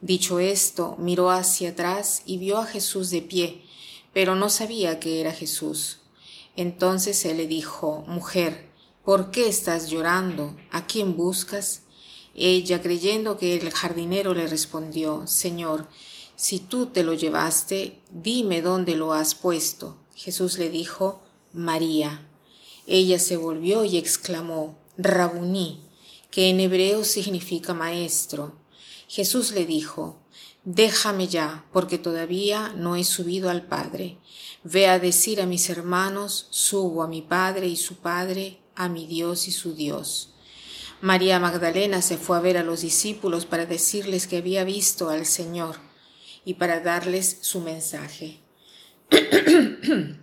Dicho esto, miró hacia atrás y vio a Jesús de pie, pero no sabía que era Jesús. Entonces él le dijo, Mujer, ¿por qué estás llorando? ¿A quién buscas? Ella, creyendo que el jardinero, le respondió, Señor, si tú te lo llevaste, dime dónde lo has puesto. Jesús le dijo, María. Ella se volvió y exclamó, Rabuní, que en hebreo significa maestro. Jesús le dijo, Déjame ya, porque todavía no he subido al Padre. Ve a decir a mis hermanos, subo a mi Padre y su Padre, a mi Dios y su Dios. María Magdalena se fue a ver a los discípulos para decirles que había visto al Señor y para darles su mensaje.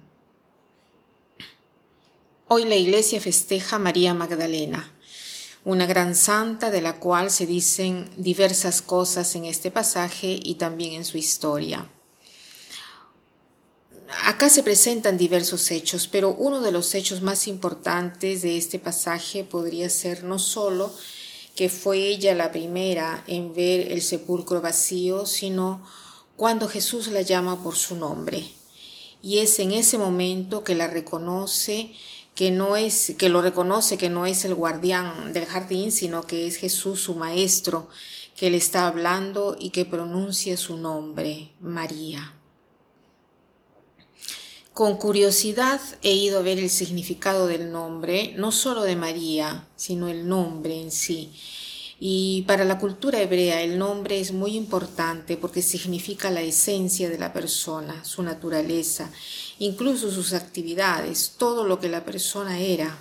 Hoy la iglesia festeja a María Magdalena una gran santa de la cual se dicen diversas cosas en este pasaje y también en su historia. Acá se presentan diversos hechos, pero uno de los hechos más importantes de este pasaje podría ser no solo que fue ella la primera en ver el sepulcro vacío, sino cuando Jesús la llama por su nombre. Y es en ese momento que la reconoce que no es, que lo reconoce que no es el guardián del jardín, sino que es Jesús su maestro, que le está hablando y que pronuncia su nombre, María. Con curiosidad he ido a ver el significado del nombre, no solo de María, sino el nombre en sí. Y para la cultura hebrea el nombre es muy importante porque significa la esencia de la persona, su naturaleza, incluso sus actividades, todo lo que la persona era.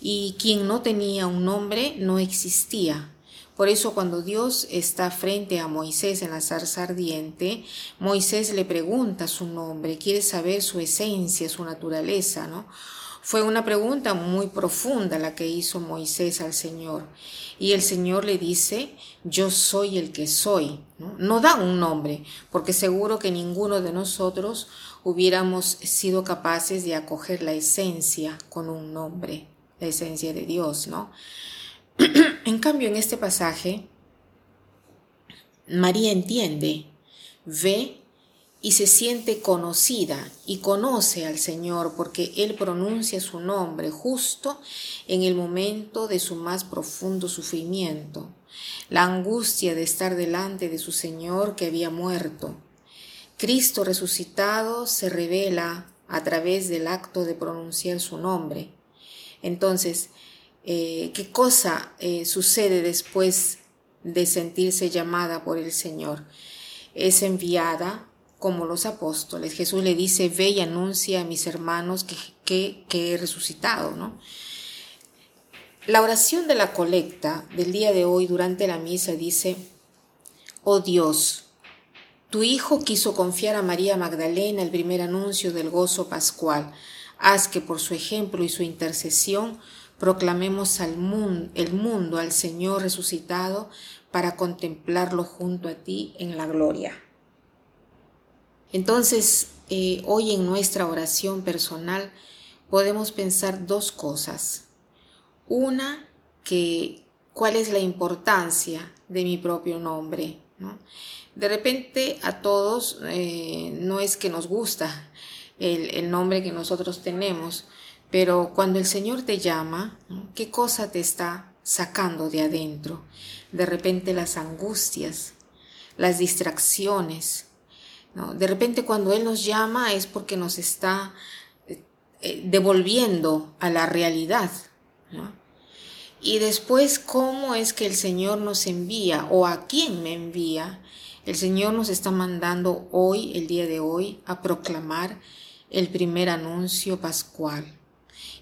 Y quien no tenía un nombre no existía. Por eso cuando Dios está frente a Moisés en la zarza ardiente, Moisés le pregunta su nombre, quiere saber su esencia, su naturaleza, ¿no? Fue una pregunta muy profunda la que hizo Moisés al Señor. Y el Señor le dice, yo soy el que soy. ¿no? da un nombre, porque seguro que ninguno de nosotros hubiéramos sido capaces de acoger la esencia con un nombre, la esencia de Dios, ¿no? en cambio, en este pasaje, María entiende, ve y se siente conocida y conoce al Señor porque Él pronuncia su nombre justo en el momento de su más profundo sufrimiento, la angustia de estar delante de su Señor que había muerto. Cristo resucitado se revela a través del acto de pronunciar su nombre. Entonces, eh, ¿qué cosa eh, sucede después de sentirse llamada por el Señor? Es enviada como los apóstoles. Jesús le dice, ve y anuncia a mis hermanos que, que, he resucitado, ¿no? La oración de la colecta del día de hoy durante la misa dice, oh Dios, tu Hijo quiso confiar a María Magdalena el primer anuncio del gozo pascual. Haz que por su ejemplo y su intercesión proclamemos al mundo, el mundo al Señor resucitado para contemplarlo junto a ti en la gloria. Entonces, eh, hoy en nuestra oración personal podemos pensar dos cosas. Una, que cuál es la importancia de mi propio nombre. De repente a todos eh, no es que nos gusta el, el, nombre que nosotros tenemos, pero cuando el Señor te llama, ¿qué cosa te está sacando de adentro? De repente las angustias, las distracciones, de repente cuando Él nos llama es porque nos está eh, devolviendo a la realidad. Y después, ¿cómo es que el Señor nos envía o a quién me envía? El Señor nos está mandando hoy, el día de hoy, a proclamar el primer anuncio pascual.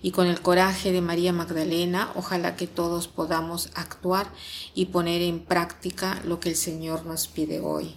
Y con el coraje de María Magdalena, ojalá que todos podamos actuar y poner en práctica lo que el Señor nos pide hoy.